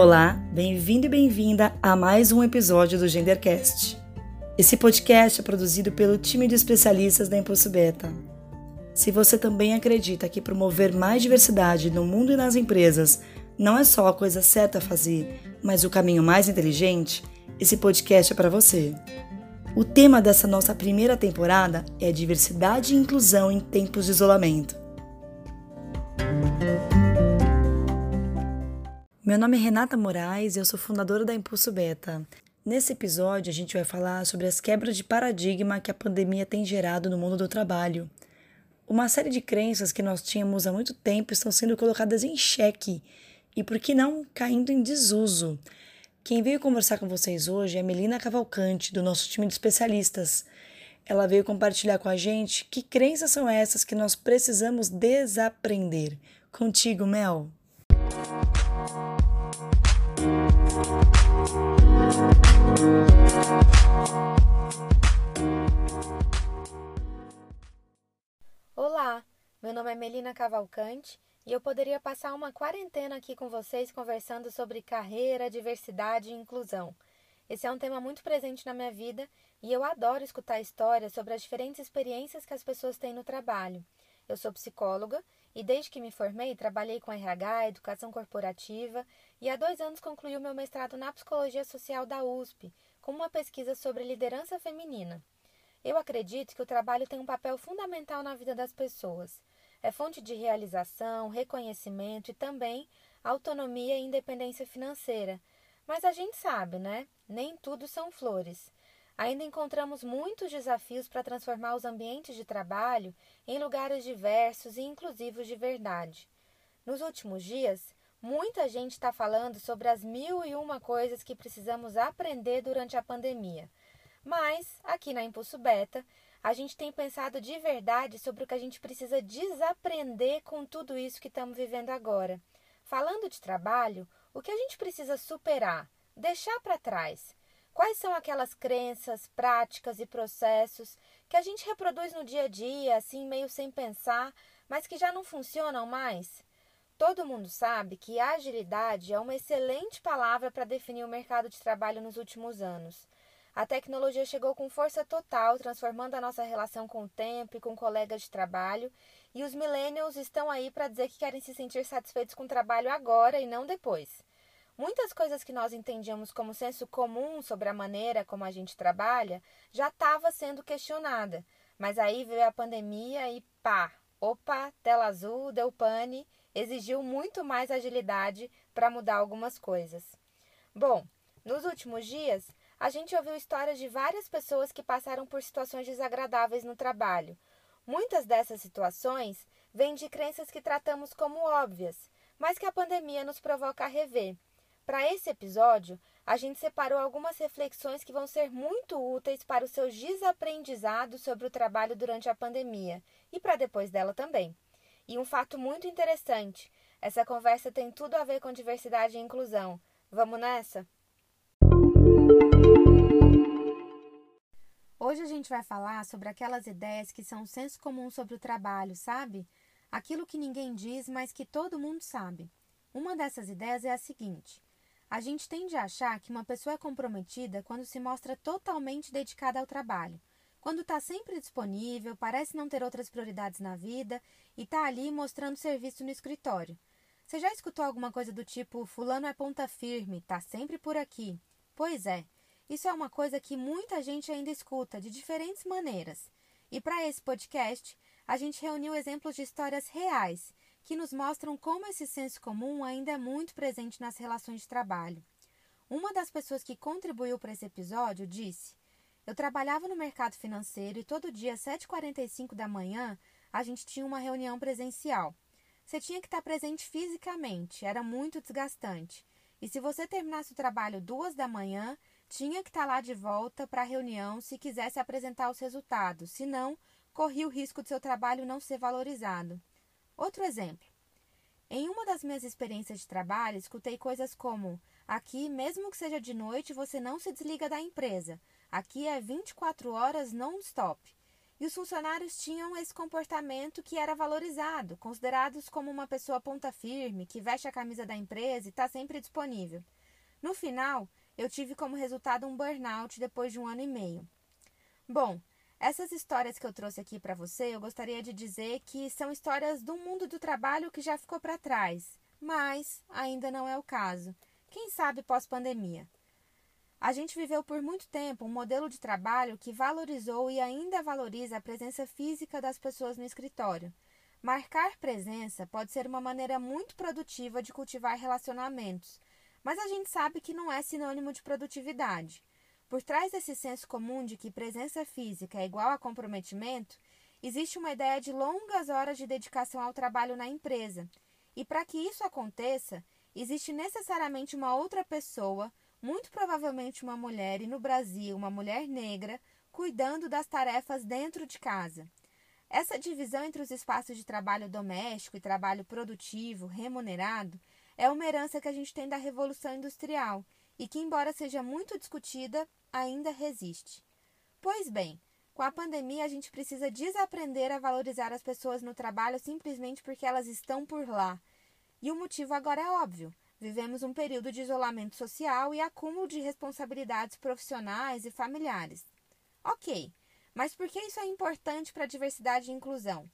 Olá, bem-vindo e bem-vinda a mais um episódio do Gendercast. Esse podcast é produzido pelo time de especialistas da Impulso Beta. Se você também acredita que promover mais diversidade no mundo e nas empresas não é só a coisa certa a fazer, mas o caminho mais inteligente, esse podcast é para você. O tema dessa nossa primeira temporada é diversidade e inclusão em tempos de isolamento. Meu nome é Renata Moraes e eu sou fundadora da Impulso Beta. Nesse episódio, a gente vai falar sobre as quebras de paradigma que a pandemia tem gerado no mundo do trabalho. Uma série de crenças que nós tínhamos há muito tempo estão sendo colocadas em xeque e, por que não, caindo em desuso. Quem veio conversar com vocês hoje é Melina Cavalcante, do nosso time de especialistas. Ela veio compartilhar com a gente que crenças são essas que nós precisamos desaprender. Contigo, Mel. Olá, meu nome é Melina Cavalcante e eu poderia passar uma quarentena aqui com vocês conversando sobre carreira, diversidade e inclusão. Esse é um tema muito presente na minha vida e eu adoro escutar histórias sobre as diferentes experiências que as pessoas têm no trabalho. Eu sou psicóloga e desde que me formei trabalhei com RH, educação corporativa e há dois anos concluí o meu mestrado na psicologia social da USP, com uma pesquisa sobre liderança feminina. Eu acredito que o trabalho tem um papel fundamental na vida das pessoas. É fonte de realização, reconhecimento e também autonomia e independência financeira. Mas a gente sabe, né? Nem tudo são flores. Ainda encontramos muitos desafios para transformar os ambientes de trabalho em lugares diversos e inclusivos de verdade. Nos últimos dias, muita gente está falando sobre as mil e uma coisas que precisamos aprender durante a pandemia. Mas, aqui na Impulso Beta, a gente tem pensado de verdade sobre o que a gente precisa desaprender com tudo isso que estamos vivendo agora. Falando de trabalho, o que a gente precisa superar, deixar para trás Quais são aquelas crenças, práticas e processos que a gente reproduz no dia a dia, assim meio sem pensar, mas que já não funcionam mais? Todo mundo sabe que agilidade é uma excelente palavra para definir o mercado de trabalho nos últimos anos. A tecnologia chegou com força total, transformando a nossa relação com o tempo e com colegas de trabalho, e os millennials estão aí para dizer que querem se sentir satisfeitos com o trabalho agora e não depois. Muitas coisas que nós entendíamos como senso comum sobre a maneira como a gente trabalha já estava sendo questionada. Mas aí veio a pandemia e pá, opa, tela azul, deu pane, exigiu muito mais agilidade para mudar algumas coisas. Bom, nos últimos dias, a gente ouviu histórias de várias pessoas que passaram por situações desagradáveis no trabalho. Muitas dessas situações vêm de crenças que tratamos como óbvias, mas que a pandemia nos provoca a rever. Para esse episódio, a gente separou algumas reflexões que vão ser muito úteis para os seus desaprendizados sobre o trabalho durante a pandemia e para depois dela também. E um fato muito interessante: essa conversa tem tudo a ver com diversidade e inclusão. Vamos nessa? Hoje a gente vai falar sobre aquelas ideias que são senso comum sobre o trabalho, sabe? Aquilo que ninguém diz, mas que todo mundo sabe. Uma dessas ideias é a seguinte: a gente tende a achar que uma pessoa é comprometida quando se mostra totalmente dedicada ao trabalho, quando está sempre disponível, parece não ter outras prioridades na vida e está ali mostrando serviço no escritório. Você já escutou alguma coisa do tipo: Fulano é ponta firme, está sempre por aqui? Pois é, isso é uma coisa que muita gente ainda escuta de diferentes maneiras. E para esse podcast, a gente reuniu exemplos de histórias reais que nos mostram como esse senso comum ainda é muito presente nas relações de trabalho. Uma das pessoas que contribuiu para esse episódio disse: Eu trabalhava no mercado financeiro e todo dia às 7h45 da manhã a gente tinha uma reunião presencial. Você tinha que estar presente fisicamente, era muito desgastante. E se você terminasse o trabalho duas da manhã, tinha que estar lá de volta para a reunião se quisesse apresentar os resultados, senão corria o risco de seu trabalho não ser valorizado. Outro exemplo. Em uma das minhas experiências de trabalho, escutei coisas como: aqui, mesmo que seja de noite, você não se desliga da empresa. Aqui é 24 horas non-stop. e os funcionários tinham esse comportamento que era valorizado, considerados como uma pessoa ponta firme, que veste a camisa da empresa e está sempre disponível. No final, eu tive como resultado um burnout depois de um ano e meio. Bom, essas histórias que eu trouxe aqui para você, eu gostaria de dizer que são histórias do mundo do trabalho que já ficou para trás, mas ainda não é o caso. Quem sabe pós-pandemia? A gente viveu por muito tempo um modelo de trabalho que valorizou e ainda valoriza a presença física das pessoas no escritório. Marcar presença pode ser uma maneira muito produtiva de cultivar relacionamentos, mas a gente sabe que não é sinônimo de produtividade. Por trás desse senso comum de que presença física é igual a comprometimento, existe uma ideia de longas horas de dedicação ao trabalho na empresa. E para que isso aconteça, existe necessariamente uma outra pessoa muito provavelmente uma mulher, e no Brasil, uma mulher negra, cuidando das tarefas dentro de casa. Essa divisão entre os espaços de trabalho doméstico e trabalho produtivo, remunerado, é uma herança que a gente tem da Revolução Industrial e que, embora seja muito discutida, ainda resiste. Pois bem, com a pandemia a gente precisa desaprender a valorizar as pessoas no trabalho simplesmente porque elas estão por lá. E o motivo agora é óbvio. Vivemos um período de isolamento social e acúmulo de responsabilidades profissionais e familiares. Ok, mas por que isso é importante para a diversidade e inclusão?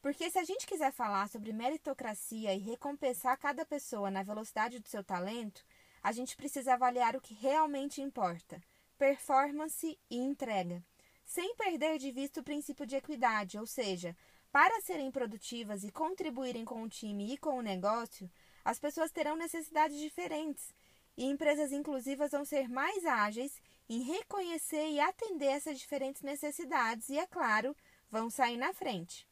Porque se a gente quiser falar sobre meritocracia e recompensar cada pessoa na velocidade do seu talento, a gente precisa avaliar o que realmente importa: performance e entrega, sem perder de vista o princípio de equidade, ou seja, para serem produtivas e contribuírem com o time e com o negócio, as pessoas terão necessidades diferentes e empresas inclusivas vão ser mais ágeis em reconhecer e atender essas diferentes necessidades e, é claro, vão sair na frente.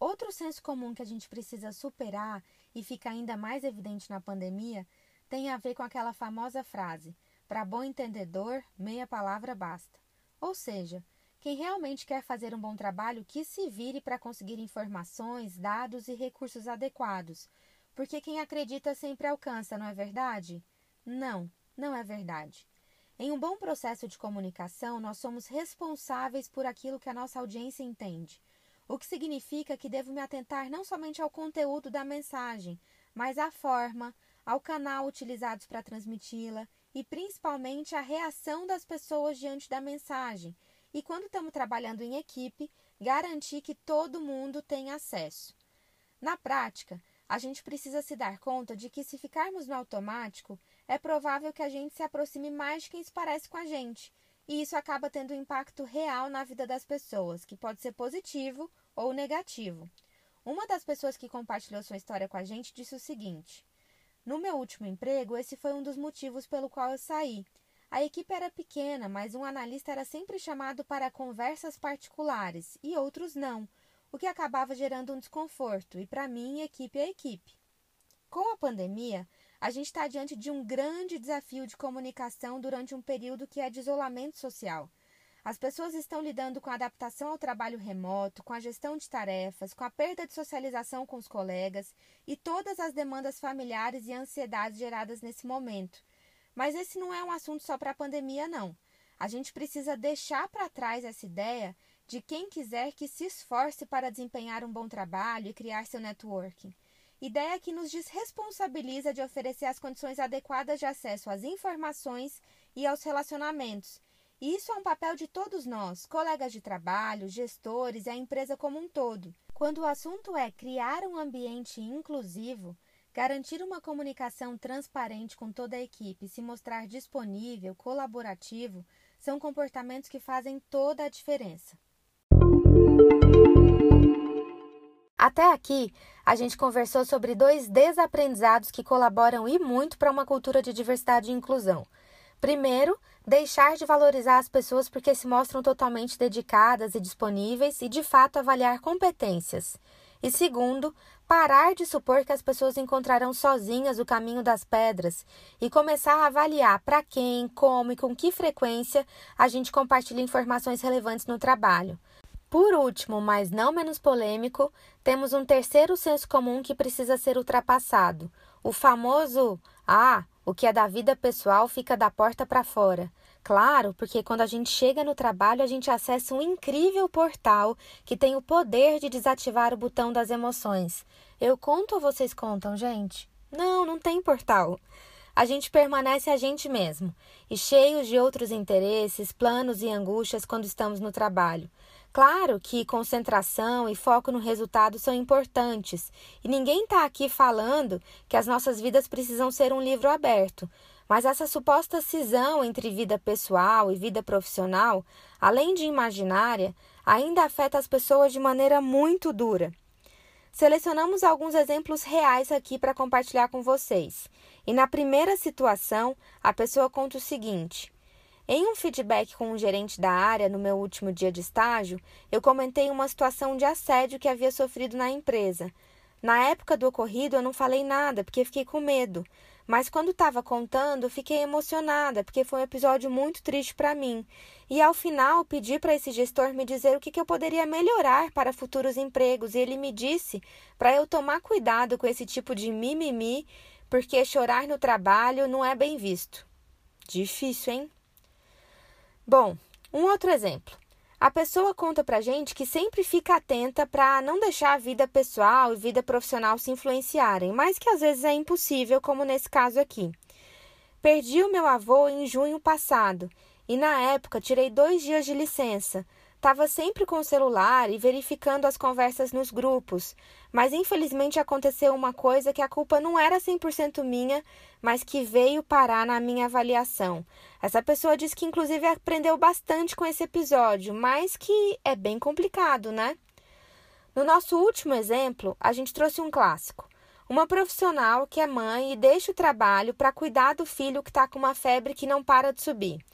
Outro senso comum que a gente precisa superar e fica ainda mais evidente na pandemia tem a ver com aquela famosa frase: para bom entendedor, meia palavra basta. Ou seja, quem realmente quer fazer um bom trabalho, que se vire para conseguir informações, dados e recursos adequados. Porque quem acredita sempre alcança, não é verdade? Não, não é verdade. Em um bom processo de comunicação, nós somos responsáveis por aquilo que a nossa audiência entende. O que significa que devo me atentar não somente ao conteúdo da mensagem, mas à forma, ao canal utilizados para transmiti-la e principalmente à reação das pessoas diante da mensagem e, quando estamos trabalhando em equipe, garantir que todo mundo tem acesso. Na prática, a gente precisa se dar conta de que, se ficarmos no automático, é provável que a gente se aproxime mais de quem se parece com a gente, e isso acaba tendo um impacto real na vida das pessoas, que pode ser positivo ou negativo. Uma das pessoas que compartilhou sua história com a gente disse o seguinte: No meu último emprego, esse foi um dos motivos pelo qual eu saí. A equipe era pequena, mas um analista era sempre chamado para conversas particulares e outros não, o que acabava gerando um desconforto, e para mim, equipe é equipe. Com a pandemia, a gente está diante de um grande desafio de comunicação durante um período que é de isolamento social. As pessoas estão lidando com a adaptação ao trabalho remoto, com a gestão de tarefas, com a perda de socialização com os colegas e todas as demandas familiares e ansiedades geradas nesse momento. Mas esse não é um assunto só para a pandemia, não. A gente precisa deixar para trás essa ideia de quem quiser que se esforce para desempenhar um bom trabalho e criar seu networking. Ideia que nos desresponsabiliza de oferecer as condições adequadas de acesso às informações e aos relacionamentos. E isso é um papel de todos nós, colegas de trabalho, gestores e a empresa como um todo. Quando o assunto é criar um ambiente inclusivo, Garantir uma comunicação transparente com toda a equipe, se mostrar disponível, colaborativo, são comportamentos que fazem toda a diferença. Até aqui, a gente conversou sobre dois desaprendizados que colaboram e muito para uma cultura de diversidade e inclusão. Primeiro, deixar de valorizar as pessoas porque se mostram totalmente dedicadas e disponíveis e, de fato, avaliar competências. E segundo, parar de supor que as pessoas encontrarão sozinhas o caminho das pedras e começar a avaliar para quem, como e com que frequência a gente compartilha informações relevantes no trabalho. Por último, mas não menos polêmico, temos um terceiro senso comum que precisa ser ultrapassado: o famoso Ah, o que é da vida pessoal fica da porta para fora. Claro, porque quando a gente chega no trabalho, a gente acessa um incrível portal que tem o poder de desativar o botão das emoções. Eu conto ou vocês contam, gente? Não, não tem portal. A gente permanece a gente mesmo e cheios de outros interesses, planos e angústias quando estamos no trabalho. Claro que concentração e foco no resultado são importantes, e ninguém está aqui falando que as nossas vidas precisam ser um livro aberto. Mas essa suposta cisão entre vida pessoal e vida profissional, além de imaginária, ainda afeta as pessoas de maneira muito dura. Selecionamos alguns exemplos reais aqui para compartilhar com vocês. E na primeira situação, a pessoa conta o seguinte: em um feedback com um gerente da área no meu último dia de estágio, eu comentei uma situação de assédio que havia sofrido na empresa. Na época do ocorrido, eu não falei nada porque fiquei com medo, mas quando estava contando, fiquei emocionada, porque foi um episódio muito triste para mim. E ao final, pedi para esse gestor me dizer o que, que eu poderia melhorar para futuros empregos, e ele me disse para eu tomar cuidado com esse tipo de mimimi, porque chorar no trabalho não é bem visto. Difícil, hein? Bom, um outro exemplo. A pessoa conta pra gente que sempre fica atenta para não deixar a vida pessoal e vida profissional se influenciarem, mas que às vezes é impossível, como nesse caso aqui. Perdi o meu avô em junho passado e na época tirei dois dias de licença. Estava sempre com o celular e verificando as conversas nos grupos, mas infelizmente aconteceu uma coisa que a culpa não era 100% minha, mas que veio parar na minha avaliação. Essa pessoa disse que inclusive aprendeu bastante com esse episódio, mas que é bem complicado, né? No nosso último exemplo, a gente trouxe um clássico. Uma profissional que é mãe e deixa o trabalho para cuidar do filho que está com uma febre que não para de subir.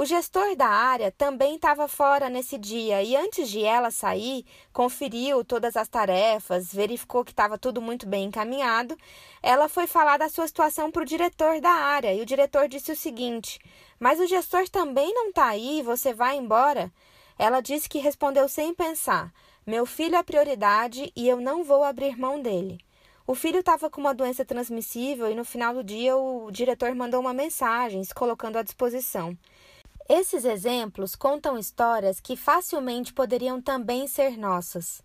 O gestor da área também estava fora nesse dia e, antes de ela sair, conferiu todas as tarefas, verificou que estava tudo muito bem encaminhado. Ela foi falar da sua situação para o diretor da área e o diretor disse o seguinte: Mas o gestor também não está aí, você vai embora? Ela disse que respondeu sem pensar: Meu filho é prioridade e eu não vou abrir mão dele. O filho estava com uma doença transmissível e no final do dia o diretor mandou uma mensagem se colocando à disposição. Esses exemplos contam histórias que facilmente poderiam também ser nossas.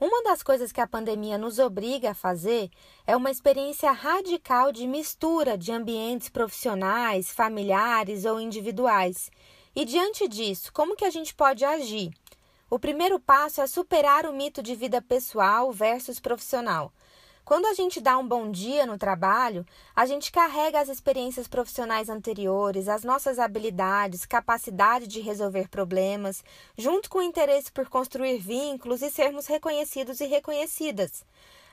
Uma das coisas que a pandemia nos obriga a fazer é uma experiência radical de mistura de ambientes profissionais, familiares ou individuais. E diante disso, como que a gente pode agir? O primeiro passo é superar o mito de vida pessoal versus profissional. Quando a gente dá um bom dia no trabalho, a gente carrega as experiências profissionais anteriores, as nossas habilidades, capacidade de resolver problemas, junto com o interesse por construir vínculos e sermos reconhecidos e reconhecidas.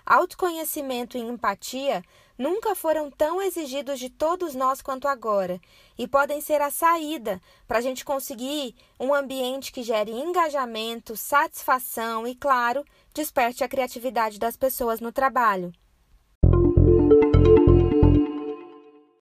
Autoconhecimento e empatia nunca foram tão exigidos de todos nós quanto agora e podem ser a saída para a gente conseguir um ambiente que gere engajamento, satisfação e, claro, desperte a criatividade das pessoas no trabalho.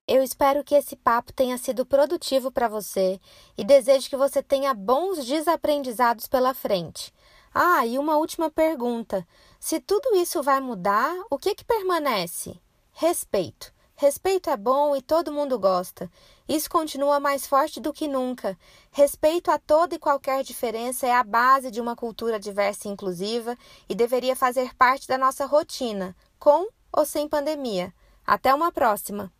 Eu espero que esse papo tenha sido produtivo para você e desejo que você tenha bons desaprendizados pela frente. Ah, e uma última pergunta. Se tudo isso vai mudar, o que, que permanece? Respeito. Respeito é bom e todo mundo gosta. Isso continua mais forte do que nunca. Respeito a toda e qualquer diferença é a base de uma cultura diversa e inclusiva e deveria fazer parte da nossa rotina, com ou sem pandemia. Até uma próxima!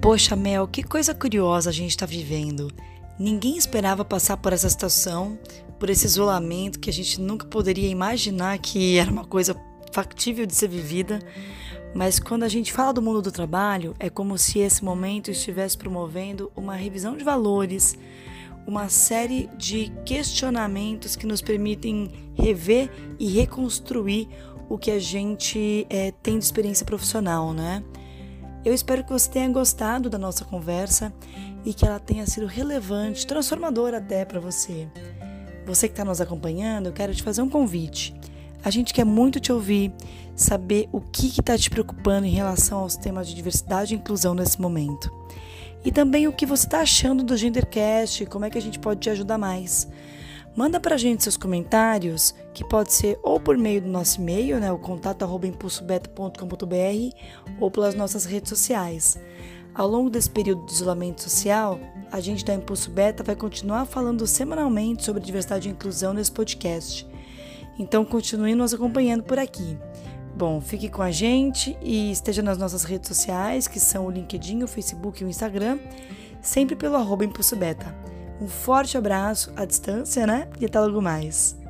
Poxa, Mel, que coisa curiosa a gente está vivendo. Ninguém esperava passar por essa situação, por esse isolamento que a gente nunca poderia imaginar que era uma coisa factível de ser vivida. Mas quando a gente fala do mundo do trabalho, é como se esse momento estivesse promovendo uma revisão de valores, uma série de questionamentos que nos permitem rever e reconstruir o que a gente é, tem de experiência profissional, né? Eu espero que você tenha gostado da nossa conversa e que ela tenha sido relevante, transformadora até para você. Você que está nos acompanhando, eu quero te fazer um convite. A gente quer muito te ouvir, saber o que está te preocupando em relação aos temas de diversidade e inclusão nesse momento. E também o que você está achando do Gendercast, como é que a gente pode te ajudar mais. Manda para a gente seus comentários, que pode ser ou por meio do nosso e-mail, né, o contato impulsobeta.com.br, ou pelas nossas redes sociais. Ao longo desse período de isolamento social, a gente da Impulso Beta vai continuar falando semanalmente sobre diversidade e inclusão nesse podcast. Então continue nos acompanhando por aqui. Bom, fique com a gente e esteja nas nossas redes sociais, que são o LinkedIn, o Facebook e o Instagram, sempre pelo arroba Impulso Beta. Um forte abraço à distância, né? E até logo mais.